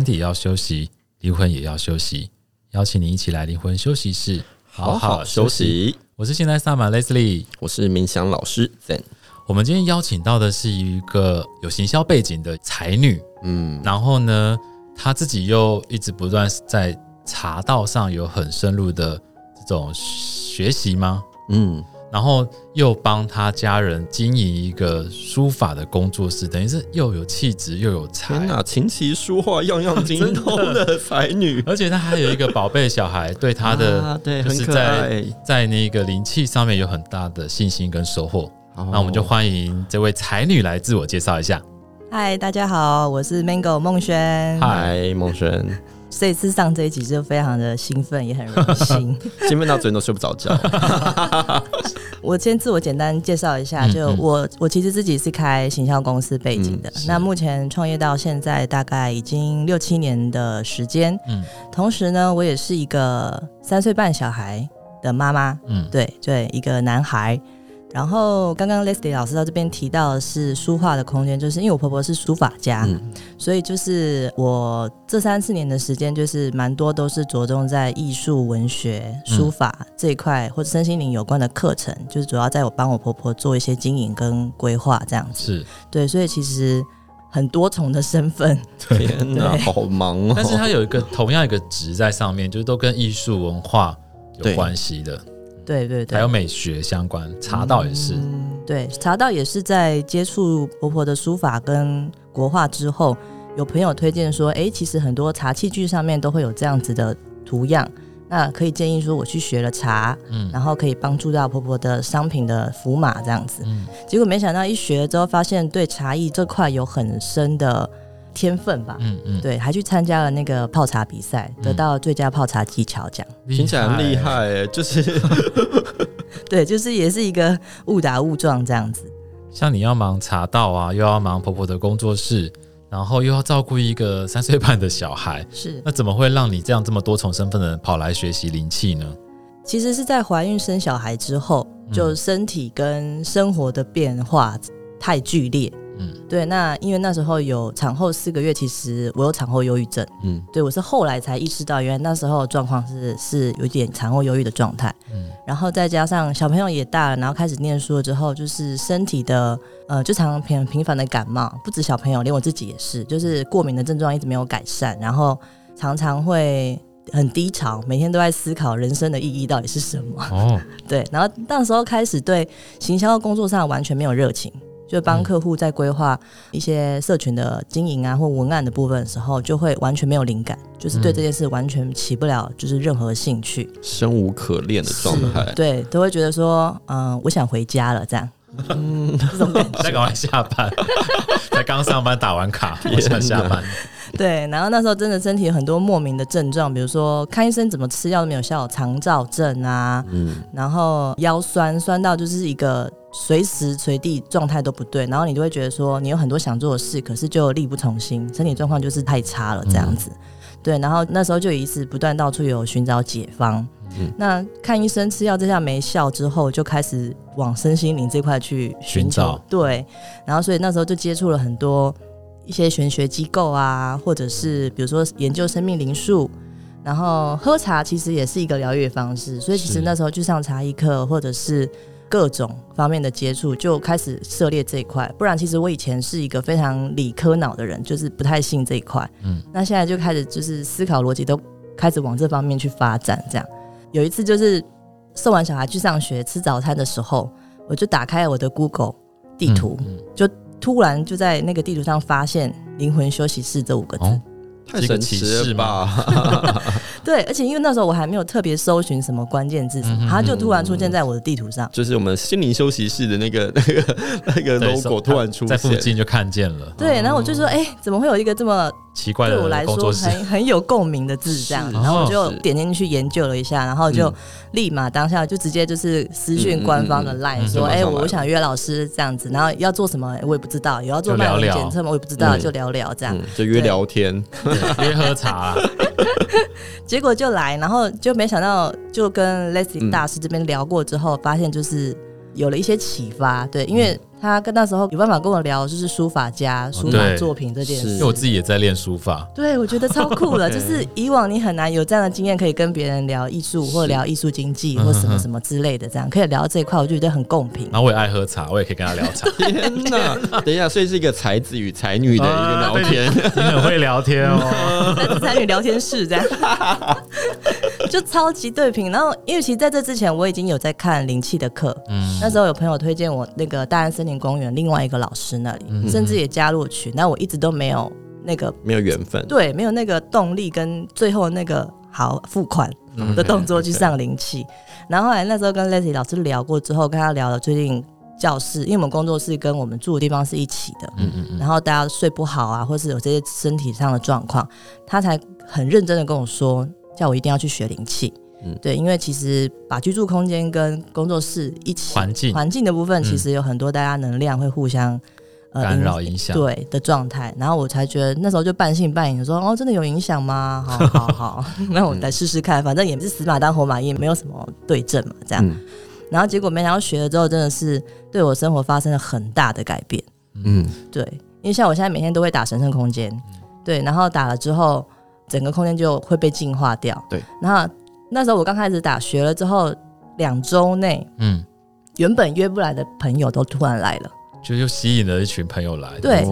身体要休息，灵魂也要休息。邀请你一起来灵魂休息室，好好休息。我是现在萨满 Leslie，我是冥想老师 Zen。我们今天邀请到的是一个有行销背景的才女，嗯，然后呢，她自己又一直不断在茶道上有很深入的这种学习吗？嗯。然后又帮他家人经营一个书法的工作室，等于是又有气质又有才。天哪，琴棋书画样样精通的才女，而且她还有一个宝贝小孩，对她的、啊、对，就是在在那个灵气上面有很大的信心跟收获。哦、那我们就欢迎这位才女来自我介绍一下。嗨，大家好，我是 Mango 孟轩。嗨，孟轩。这次上这一集就非常的兴奋，也很荣幸，兴奋到昨天都睡不着觉。我先自我简单介绍一下，就我我其实自己是开行销公司背景的，嗯、那目前创业到现在大概已经六七年的时间。嗯，同时呢，我也是一个三岁半小孩的妈妈。嗯，对对，一个男孩。然后刚刚 Leslie 老师到这边提到的是书画的空间，就是因为我婆婆是书法家，嗯、所以就是我这三四年的时间，就是蛮多都是着重在艺术、文学、书法这一块，或者身心灵有关的课程，就是主要在我帮我婆婆做一些经营跟规划这样子。是对，所以其实很多重的身份，天哪，好忙哦！但是它有一个同样一个职在上面，就是都跟艺术文化有关系的。对对对，还有美学相关，茶道也是。嗯，对，茶道也是在接触婆婆的书法跟国画之后，有朋友推荐说，哎，其实很多茶器具上面都会有这样子的图样，那可以建议说我去学了茶，嗯，然后可以帮助到婆婆的商品的符码这样子。嗯，结果没想到一学了之后，发现对茶艺这块有很深的。天分吧，嗯嗯，对，还去参加了那个泡茶比赛，得到最佳泡茶技巧奖，听起来很厉害哎，就是，对，就是也是一个误打误撞这样子。像你要忙茶道啊，又要忙婆婆的工作室，然后又要照顾一个三岁半的小孩，是，那怎么会让你这样这么多重身份的跑来学习灵气呢？其实是在怀孕生小孩之后，就身体跟生活的变化太剧烈。嗯，对，那因为那时候有产后四个月，其实我有产后忧郁症。嗯，对，我是后来才意识到，原来那时候状况是是有点产后忧郁的状态。嗯，然后再加上小朋友也大了，然后开始念书了之后，就是身体的呃，就常常频频繁的感冒，不止小朋友，连我自己也是，就是过敏的症状一直没有改善，然后常常会很低潮，每天都在思考人生的意义到底是什么。哦，对，然后那时候开始对行销工作上完全没有热情。就帮客户在规划一些社群的经营啊，或文案的部分的时候，就会完全没有灵感，就是对这件事完全起不了就是任何兴趣，生无可恋的状态。对，都会觉得说，嗯、呃，我想回家了，这样，嗯，这种感觉。再赶快下班，才刚上班打完卡，我想下班。对，然后那时候真的身体有很多莫名的症状，比如说看医生怎么吃药都没有效，肠燥症啊，嗯，然后腰酸酸到就是一个。随时随地状态都不对，然后你就会觉得说，你有很多想做的事，可是就力不从心，身体状况就是太差了这样子。嗯、对，然后那时候就一直不断到处有寻找解方。嗯，那看医生吃药这下没效之后，就开始往身心灵这块去寻找。对，然后所以那时候就接触了很多一些玄学机构啊，或者是比如说研究生命灵数，然后喝茶其实也是一个疗愈方式。所以其实那时候去上茶艺课，或者是。各种方面的接触就开始涉猎这一块，不然其实我以前是一个非常理科脑的人，就是不太信这一块。嗯，那现在就开始就是思考逻辑都开始往这方面去发展。这样有一次就是送完小孩去上学吃早餐的时候，我就打开我的 Google 地图，嗯嗯、就突然就在那个地图上发现“灵魂休息室”这五个字。太神奇了吧！对，而且因为那时候我还没有特别搜寻什么关键字什么，它就突然出现在我的地图上，就是我们心灵休息室的那个 那个那个 logo 突然出现在附近就看见了。对，然后我就说，哎，怎么会有一个这么奇怪的对我来说很很有共鸣的字这样？然后我就点进去研究了一下，然后就立马当下就直接就是私讯官方的 line 说，哎，我想约老师这样子，然后要做什么我也不知道，有要做脉轮检测吗？我也不知道，就聊聊这样，就约聊天。约喝茶、啊，结果就来，然后就没想到，就跟 Leslie 大师这边聊过之后，嗯、发现就是有了一些启发。对，因为他跟那时候有办法跟我聊，就是书法家、书法作品这件事。因为我自己也在练书法。对，我觉得超酷了，就是以往你很难有这样的经验，可以跟别人聊艺术或者聊艺术经济或什么什么之类的，这样可以聊到这一块，我就觉得很公平。然后我也爱喝茶，我也可以跟他聊茶。天哪！等一下，所以是一个才子与才女的一个聊天，你很 会聊天哦，才子才女聊天室这样。就超级对平，然后因为其实在这之前我已经有在看灵气的课，嗯，那时候有朋友推荐我那个大安森林公园另外一个老师那里，嗯、甚至也加入群，那我一直都没有那个没有缘分，对，没有那个动力跟最后那个好付款的动作去上灵气，嗯、然后后来那时候跟 Leslie 老师聊过之后，跟他聊了最近教室，因为我们工作室跟我们住的地方是一起的，嗯嗯，然后大家睡不好啊，或是有这些身体上的状况，他才很认真的跟我说。叫我一定要去学灵气，嗯，对，因为其实把居住空间跟工作室一起环境环境的部分，其实有很多大家能量会互相干扰影响，对的状态。然后我才觉得那时候就半信半疑说，哦，真的有影响吗？好好好，那我来试试看，反正也不是死马当活马医，没有什么对症嘛，这样。然后结果没想到学了之后，真的是对我生活发生了很大的改变。嗯，对，因为像我现在每天都会打神圣空间，对，然后打了之后。整个空间就会被净化掉。对，然后那时候我刚开始打学了之后，两周内，嗯，原本约不来的朋友都突然来了。就又吸引了一群朋友来，对，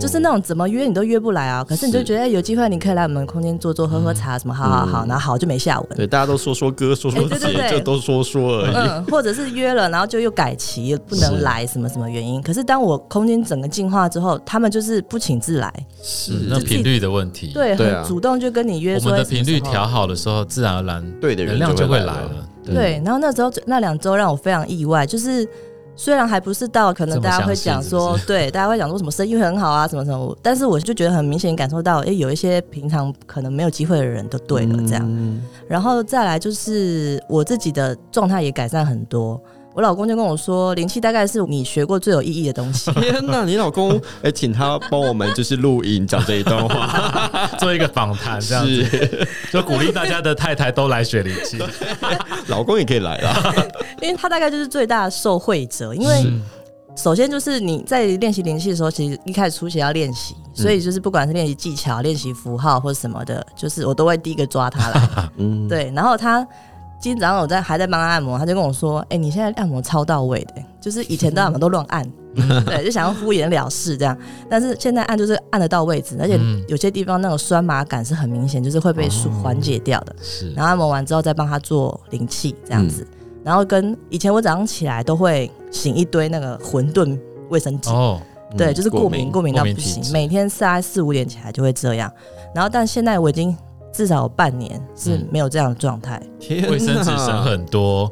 就是那种怎么约你都约不来啊。可是你就觉得有机会，你可以来我们空间坐坐、喝喝茶什么，好好好，然后好就没下文。对，大家都说说歌，说说姐，就都说说而已。嗯，或者是约了，然后就又改期，不能来，什么什么原因？可是当我空间整个进化之后，他们就是不请自来，是那频率的问题。对，很主动就跟你约。我们的频率调好的时候，自然而然对的人量就会来了。对，然后那时候那两周让我非常意外，就是。虽然还不是到，可能大家会讲说，是是对，大家会讲说什么生意会很好啊，什么什么，但是我就觉得很明显感受到，哎、欸，有一些平常可能没有机会的人都对了这样，嗯、然后再来就是我自己的状态也改善很多。我老公就跟我说，灵气大概是你学过最有意义的东西。天哪，你老公 哎、欸，请他帮我们就是录音讲这一段话，做一个访谈，这样子，就鼓励大家的太太都来学灵气，老公也可以来啦，因为他大概就是最大的受惠者。因为首先就是你在练习灵气的时候，其实一开始初期要练习，所以就是不管是练习技巧、练习符号或者什么的，就是我都会第一个抓他来，嗯，对，然后他。今天早上我在还在帮他按摩，他就跟我说：“哎、欸，你现在按摩超到位的，就是以前的按摩都乱按，对，就想要敷衍了事这样。但是现在按就是按得到位置，而且有些地方那种酸麻感是很明显，就是会被缓解掉的。是，然后按摩完之后再帮他做灵气这样子，然后跟以前我早上起来都会醒一堆那个混沌卫生纸，哦，对，就是过敏过敏到不行，每天四五点起来就会这样。然后但现在我已经。至少有半年是没有这样的状态，卫生纸省很多。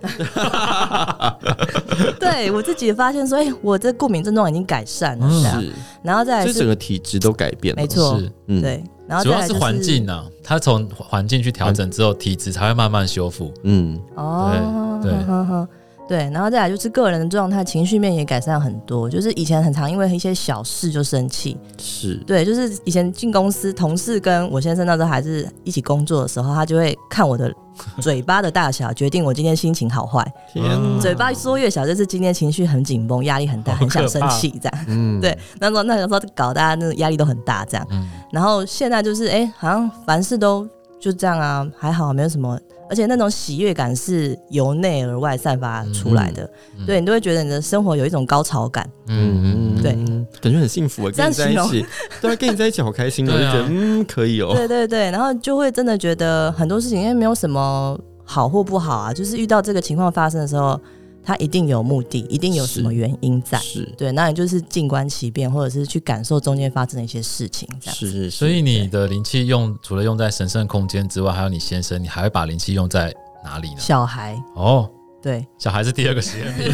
对我自己发现说，哎，我这过敏症状已经改善了，是，然后再来，就整个体质都改变了，没错，嗯，对，然后主要是环境呢，它从环境去调整之后，体质才会慢慢修复。嗯，哦，对对。对，然后再来就是个人的状态，情绪面也改善很多。就是以前很常因为一些小事就生气，是对，就是以前进公司，同事跟我先生那时候还是一起工作的时候，他就会看我的 嘴巴的大小，决定我今天心情好坏。天哪，嘴巴说越小，就是今天情绪很紧绷，压力很大，很想生气这样。嗯，对，那时候那时候搞大家那个压力都很大这样。嗯，然后现在就是哎，好像凡事都就这样啊，还好没有什么。而且那种喜悦感是由内而外散发出来的，嗯嗯、对你都会觉得你的生活有一种高潮感，嗯嗯，对，感觉很幸福啊，跟你在一起，对，跟你在一起好开心，我就觉得嗯可以哦，对对对，然后就会真的觉得很多事情因为没有什么好或不好啊，就是遇到这个情况发生的时候。它一定有目的，一定有什么原因在，是，是对，那你就是静观其变，或者是去感受中间发生的一些事情，这样子。是，是，所以你的灵气用除了用在神圣空间之外，还有你先生，你还会把灵气用在哪里呢？小孩哦，对，小孩是第二个实验品，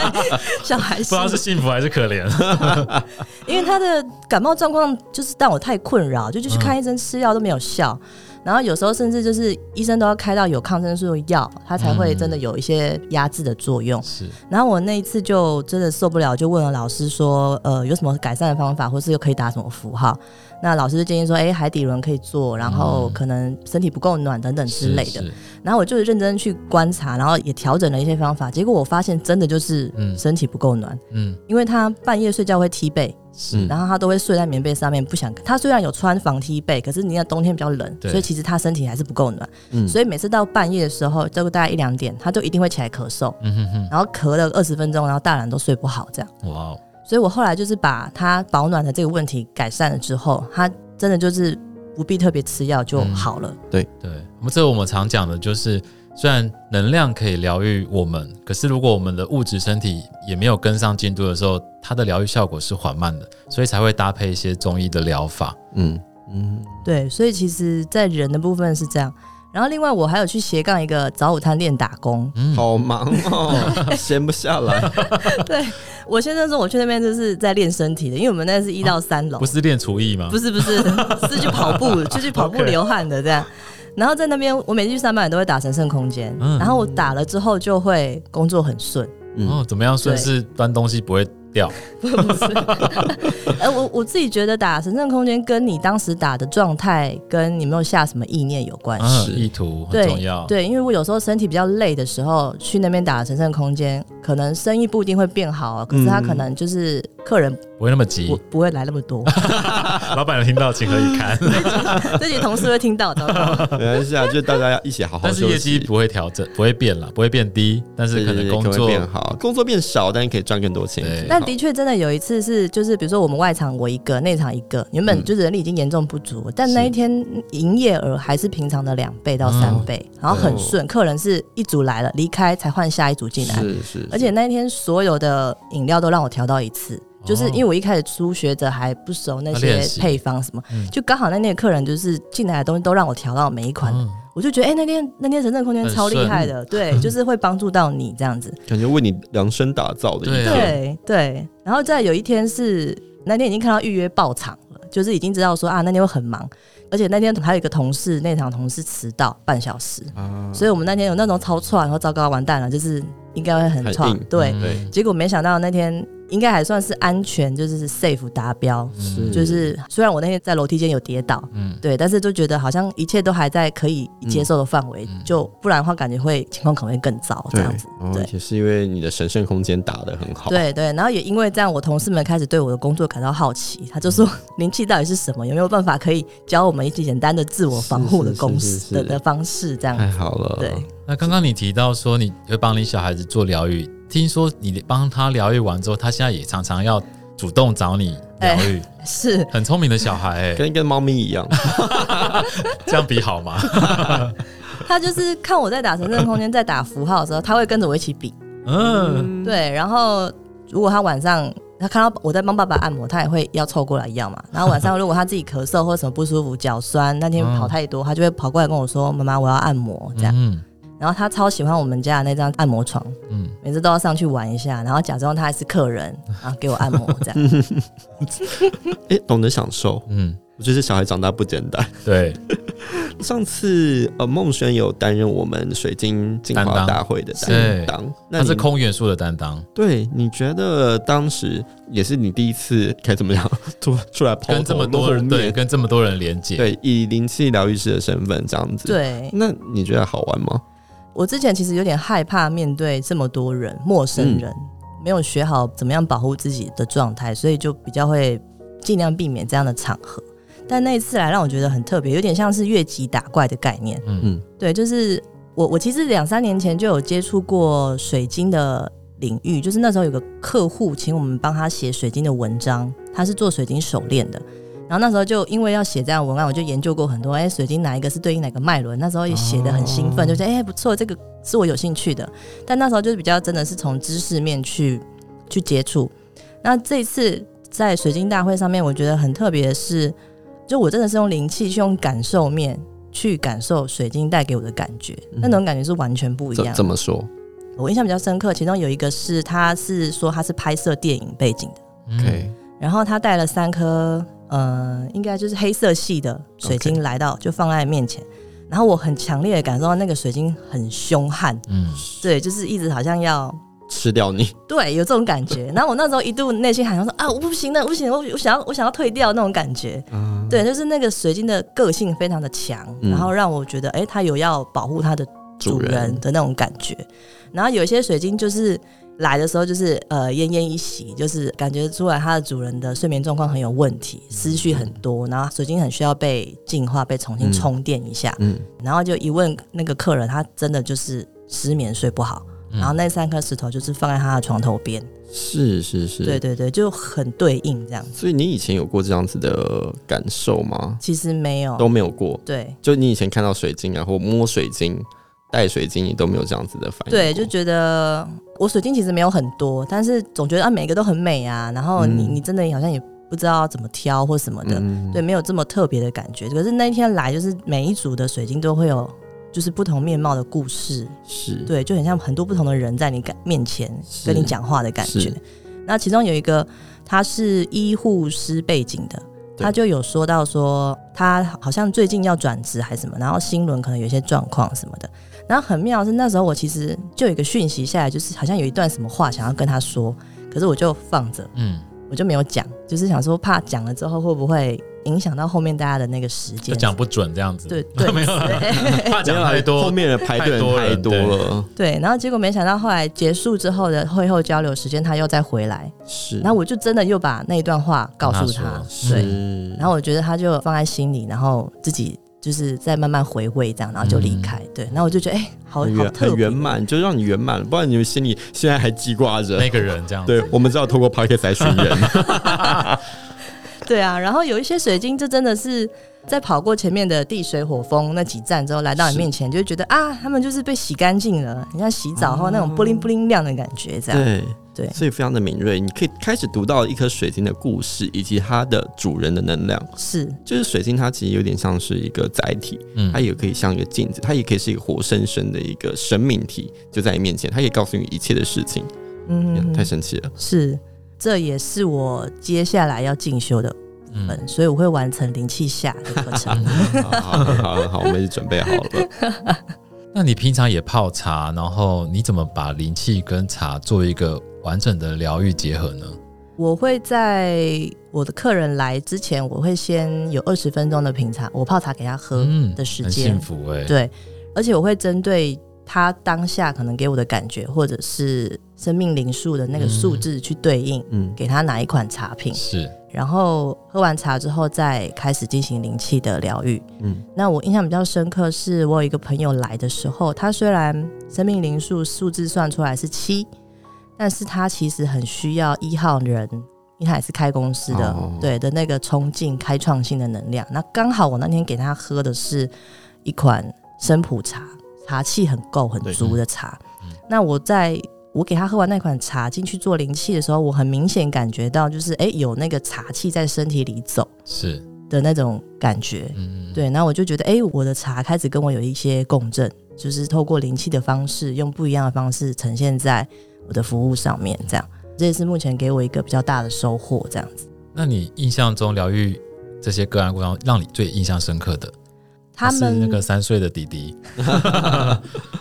小孩不知道是幸福还是可怜，因为他的感冒状况就是让我太困扰，就就去看医生吃药都没有效。然后有时候甚至就是医生都要开到有抗生素的药，他才会真的有一些压制的作用。是。然后我那一次就真的受不了，就问了老师说，呃，有什么改善的方法，或是又可以打什么符号？那老师就建议说，哎、欸，海底轮可以做，然后可能身体不够暖等等之类的。然后我就是认真去观察，然后也调整了一些方法。结果我发现真的就是身体不够暖，嗯，因为他半夜睡觉会踢被，是，然后他都会睡在棉被上面，不想。他虽然有穿防踢被，可是你看冬天比较冷，所以其实他身体还是不够暖。嗯，所以每次到半夜的时候，这个大概一两点，他就一定会起来咳嗽，嗯哼哼，然后咳了二十分钟，然后大人都睡不好，这样。哇。所以我后来就是把它保暖的这个问题改善了之后，它真的就是不必特别吃药就好了。嗯、对对，我们这个我们常讲的就是，虽然能量可以疗愈我们，可是如果我们的物质身体也没有跟上进度的时候，它的疗愈效果是缓慢的，所以才会搭配一些中医的疗法。嗯嗯，对，所以其实，在人的部分是这样。然后另外我还有去斜杠一个早午餐店打工，嗯，好忙哦，闲不下来。对，我先生说我去那边就是在练身体的，因为我们那是一到三楼，不是练厨艺吗？不是不是，是去跑步，就去跑步流汗的这样。然后在那边，我每次去上班都会打神圣空间，然后我打了之后就会工作很顺。哦，怎么样顺？是端东西不会掉，不是，哎，我我自己觉得打神圣空间跟你当时打的状态，跟你没有下什么意念有关系，意图很重要。对，因为我有时候身体比较累的时候，去那边打神圣空间，可能生意不一定会变好，可是他可能就是客人不会那么急，不不会来那么多。老板有听到，情何以堪？自己同事会听到，的。没关系啊，就大家要一起好好。但是业绩不会调整，不会变了，不会变低，但是可能工作变好，工作变少，但是可以赚更多钱。但的确真的有一次是，就是比如说我们外场我一个，内场一个，原本就是人力已经严重不足，但那一天营业额还是平常的两倍到三倍，然后很顺，客人是一组来了离开才换下一组进来，是是。而且那一天所有的饮料都让我调到一次。就是因为我一开始初学者还不熟那些配方什么，就刚好那那个客人就是进来的东西都让我调到每一款，我就觉得哎，那天那天神圣空间超厉害的，对，就是会帮助到你这样子，感觉为你量身打造的，对对。然后再有一天是那天已经看到预约爆场了，就是已经知道说啊那天会很忙，而且那天还有一个同事那场同事迟到半小时，所以我们那天有那种超串，然后糟糕完蛋了，就是应该会很串，对，结果没想到那天。应该还算是安全，就是 safe 达标。是，就是虽然我那天在楼梯间有跌倒，嗯，对，但是就觉得好像一切都还在可以接受的范围，嗯、就不然的话感觉会情况可能会更糟这样子。对，也是因为你的神圣空间打得很好。对对，然后也因为这样，我同事们开始对我的工作感到好奇，他就说 灵气到底是什么？有没有办法可以教我们一些简单的自我防护的公式的的方式？这样太好了。对，那刚刚你提到说你会帮你小孩子做疗愈。听说你帮他疗愈完之后，他现在也常常要主动找你疗愈，欸，是很聪明的小孩，欸，跟跟猫咪一样，这样比好吗？他就是看我在打神圣空间，在打符号的时候，他会跟着我一起比。嗯，对。然后如果他晚上他看到我在帮爸爸按摩，他也会要凑过来要嘛。然后晚上如果他自己咳嗽或者什么不舒服，脚酸，那天跑太多，他就会跑过来跟我说：“妈妈，我要按摩。”这样。嗯然后他超喜欢我们家的那张按摩床，嗯，每次都要上去玩一下，然后假装他还是客人，然后给我按摩这样。哎，懂得享受，嗯，我觉得小孩长大不简单。对，上次呃，孟轩有担任我们水晶净化大会的担当，那是空元素的担当。对，你觉得当时也是你第一次该怎么样出出来跟这么多人对，跟这么多人连接，对，以灵气疗愈师的身份这样子，对，那你觉得好玩吗？我之前其实有点害怕面对这么多人，陌生人，嗯、没有学好怎么样保护自己的状态，所以就比较会尽量避免这样的场合。但那一次来让我觉得很特别，有点像是越级打怪的概念。嗯嗯，对，就是我我其实两三年前就有接触过水晶的领域，就是那时候有个客户请我们帮他写水晶的文章，他是做水晶手链的。然后那时候就因为要写这样文案，我就研究过很多。哎，水晶哪一个是对应哪个脉轮？那时候也写的很兴奋，就觉得哎不错，这个是我有兴趣的。但那时候就是比较真的是从知识面去去接触。那这一次在水晶大会上面，我觉得很特别的是，就我真的是用灵气，去用感受面去感受水晶带给我的感觉，那种感觉是完全不一样的。怎么说？我印象比较深刻，其中有一个是他是说他是拍摄电影背景的，OK，然后他带了三颗。呃，应该就是黑色系的水晶来到，就放在面前然后我很强烈的感受到那个水晶很凶悍，嗯，对，就是一直好像要吃掉你。对，有这种感觉。然后我那时候一度内心好像说啊，我不行了，不行，我我想要我想要退掉那种感觉。嗯，对，就是那个水晶的个性非常的强，然后让我觉得哎，它有要保护它的主人的那种感觉。然后有一些水晶就是。来的时候就是呃奄奄一息，就是感觉出来它的主人的睡眠状况很有问题，思绪很多，然后水晶很需要被净化、被重新充电一下。嗯，然后就一问那个客人，他真的就是失眠睡不好，然后那三颗石头就是放在他的床头边。是是是，对对对，就很对应这样子。所以你以前有过这样子的感受吗？其实没有，都没有过。对，就你以前看到水晶啊，或摸水晶。带水晶你都没有这样子的反应，对，就觉得我水晶其实没有很多，但是总觉得啊每个都很美啊，然后你、嗯、你真的好像也不知道怎么挑或什么的，嗯、对，没有这么特别的感觉。可是那一天来，就是每一组的水晶都会有就是不同面貌的故事，是对，就很像很多不同的人在你感面前跟你讲话的感觉。那其中有一个他是医护师背景的。他就有说到说，他好像最近要转职还是什么，然后心轮可能有一些状况什么的。然后很妙是那时候我其实就有一个讯息下来，就是好像有一段什么话想要跟他说，可是我就放着，嗯，我就没有讲，就是想说怕讲了之后会不会。影响到后面大家的那个时间，讲不准这样子。对对，没有，怕讲太多，后面的排队太多了。对，然后结果没想到后来结束之后的会后交流时间，他又再回来。是，然后我就真的又把那一段话告诉他。对，然后我觉得他就放在心里，然后自己就是再慢慢回味这样，然后就离开。对，然后我就觉得哎，好，好特别，圆满，就让你圆满，不然你们心里现在还记挂着那个人这样。对，我们知道透过 p o c k e t 来寻人。对啊，然后有一些水晶，就真的是在跑过前面的地水火风那几站之后，来到你面前，就会觉得啊，他们就是被洗干净了，你像洗澡后那种布灵布灵亮的感觉，这样。对对，所以非常的敏锐，你可以开始读到一颗水晶的故事，以及它的主人的能量。是，就是水晶，它其实有点像是一个载体，嗯，它也可以像一个镜子，它也可以是一个活生生的一个生命体，就在你面前，它可以告诉你一切的事情。嗯，太神奇了。是。这也是我接下来要进修的部分，嗯、所以我会完成灵气下的课程。好好好，好，我们已经准备好了。那你平常也泡茶，然后你怎么把灵气跟茶做一个完整的疗愈结合呢？我会在我的客人来之前，我会先有二十分钟的品茶，我泡茶给他喝的时间。嗯、幸福哎、欸，对，而且我会针对。他当下可能给我的感觉，或者是生命灵数的那个数字去对应，嗯，给他哪一款茶品是，然后喝完茶之后再开始进行灵气的疗愈，嗯，那我印象比较深刻是我有一个朋友来的时候，他虽然生命灵数数字算出来是七，但是他其实很需要一号人，因为他也是开公司的，哦、对的那个冲劲、开创性的能量。那刚好我那天给他喝的是一款生普茶。茶气很够很足的茶，嗯、那我在我给他喝完那款茶进去做灵气的时候，我很明显感觉到就是哎、欸、有那个茶气在身体里走是。的那种感觉，嗯，对，那我就觉得哎、欸、我的茶开始跟我有一些共振，就是透过灵气的方式，用不一样的方式呈现在我的服务上面，这样，这也是目前给我一个比较大的收获，这样子。那你印象中疗愈这些个案过程，让你最印象深刻的？他们是那个三岁的弟弟，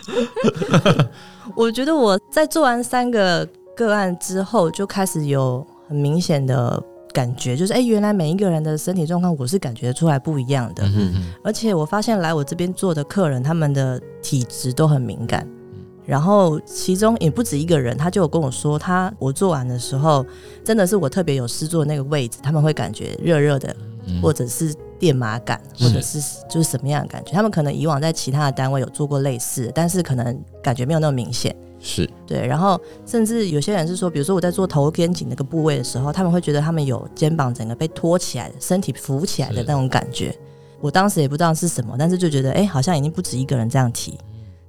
我觉得我在做完三个个案之后，就开始有很明显的感觉，就是哎、欸，原来每一个人的身体状况，我是感觉出来不一样的。嗯嗯，而且我发现来我这边做的客人，他们的体质都很敏感。然后其中也不止一个人，他就有跟我说，他我做完的时候，真的是我特别有施作的那个位置，他们会感觉热热的，或者是。电麻感，或者是就是什么样的感觉？他们可能以往在其他的单位有做过类似，但是可能感觉没有那么明显。是对，然后甚至有些人是说，比如说我在做头肩颈那个部位的时候，他们会觉得他们有肩膀整个被托起来，身体浮起来的那种感觉。我当时也不知道是什么，但是就觉得哎，好像已经不止一个人这样提，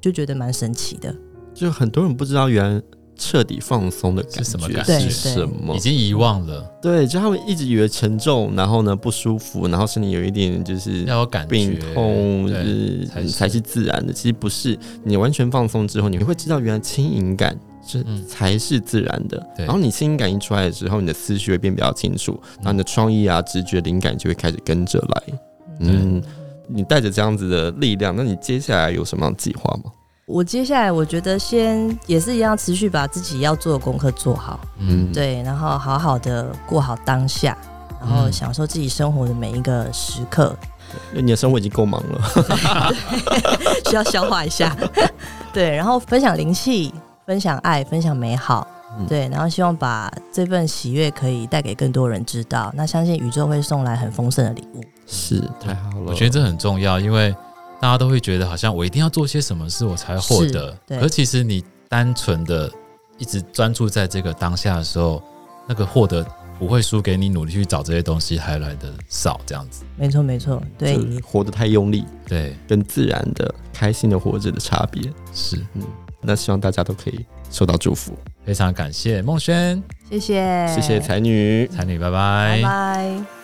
就觉得蛮神奇的。就很多人不知道原来。彻底放松的感觉是什么感觉？什么？已经遗忘了。对，就他们一直以为沉重，然后呢不舒服，然后身体有一点就是要有感觉病痛，就是才是，才是自然的。其实不是，你完全放松之后，你会知道原来轻盈感是才是自然的。嗯、然后你轻盈感一出来的时候，你的思绪会变比较清楚，然后你的创意啊、直觉、灵感就会开始跟着来。嗯，嗯，你带着这样子的力量，那你接下来有什么样的计划吗？我接下来我觉得先也是一样，持续把自己要做的功课做好，嗯，对，然后好好的过好当下，然后享受自己生活的每一个时刻。因为你的生活已经够忙了，需要消化一下。对，然后分享灵气，分享爱，分享美好。嗯、对，然后希望把这份喜悦可以带给更多人知道。那相信宇宙会送来很丰盛的礼物。是，太好了。我觉得这很重要，因为。大家都会觉得好像我一定要做些什么事我才获得，而其实你单纯的一直专注在这个当下的时候，那个获得不会输给你努力去找这些东西还来的少，这样子。没错，没错，对，活得太用力，对，跟自然的开心的活着的差别。是，嗯，那希望大家都可以受到祝福，非常感谢孟轩，谢谢，谢谢才女，才女，拜拜，拜拜。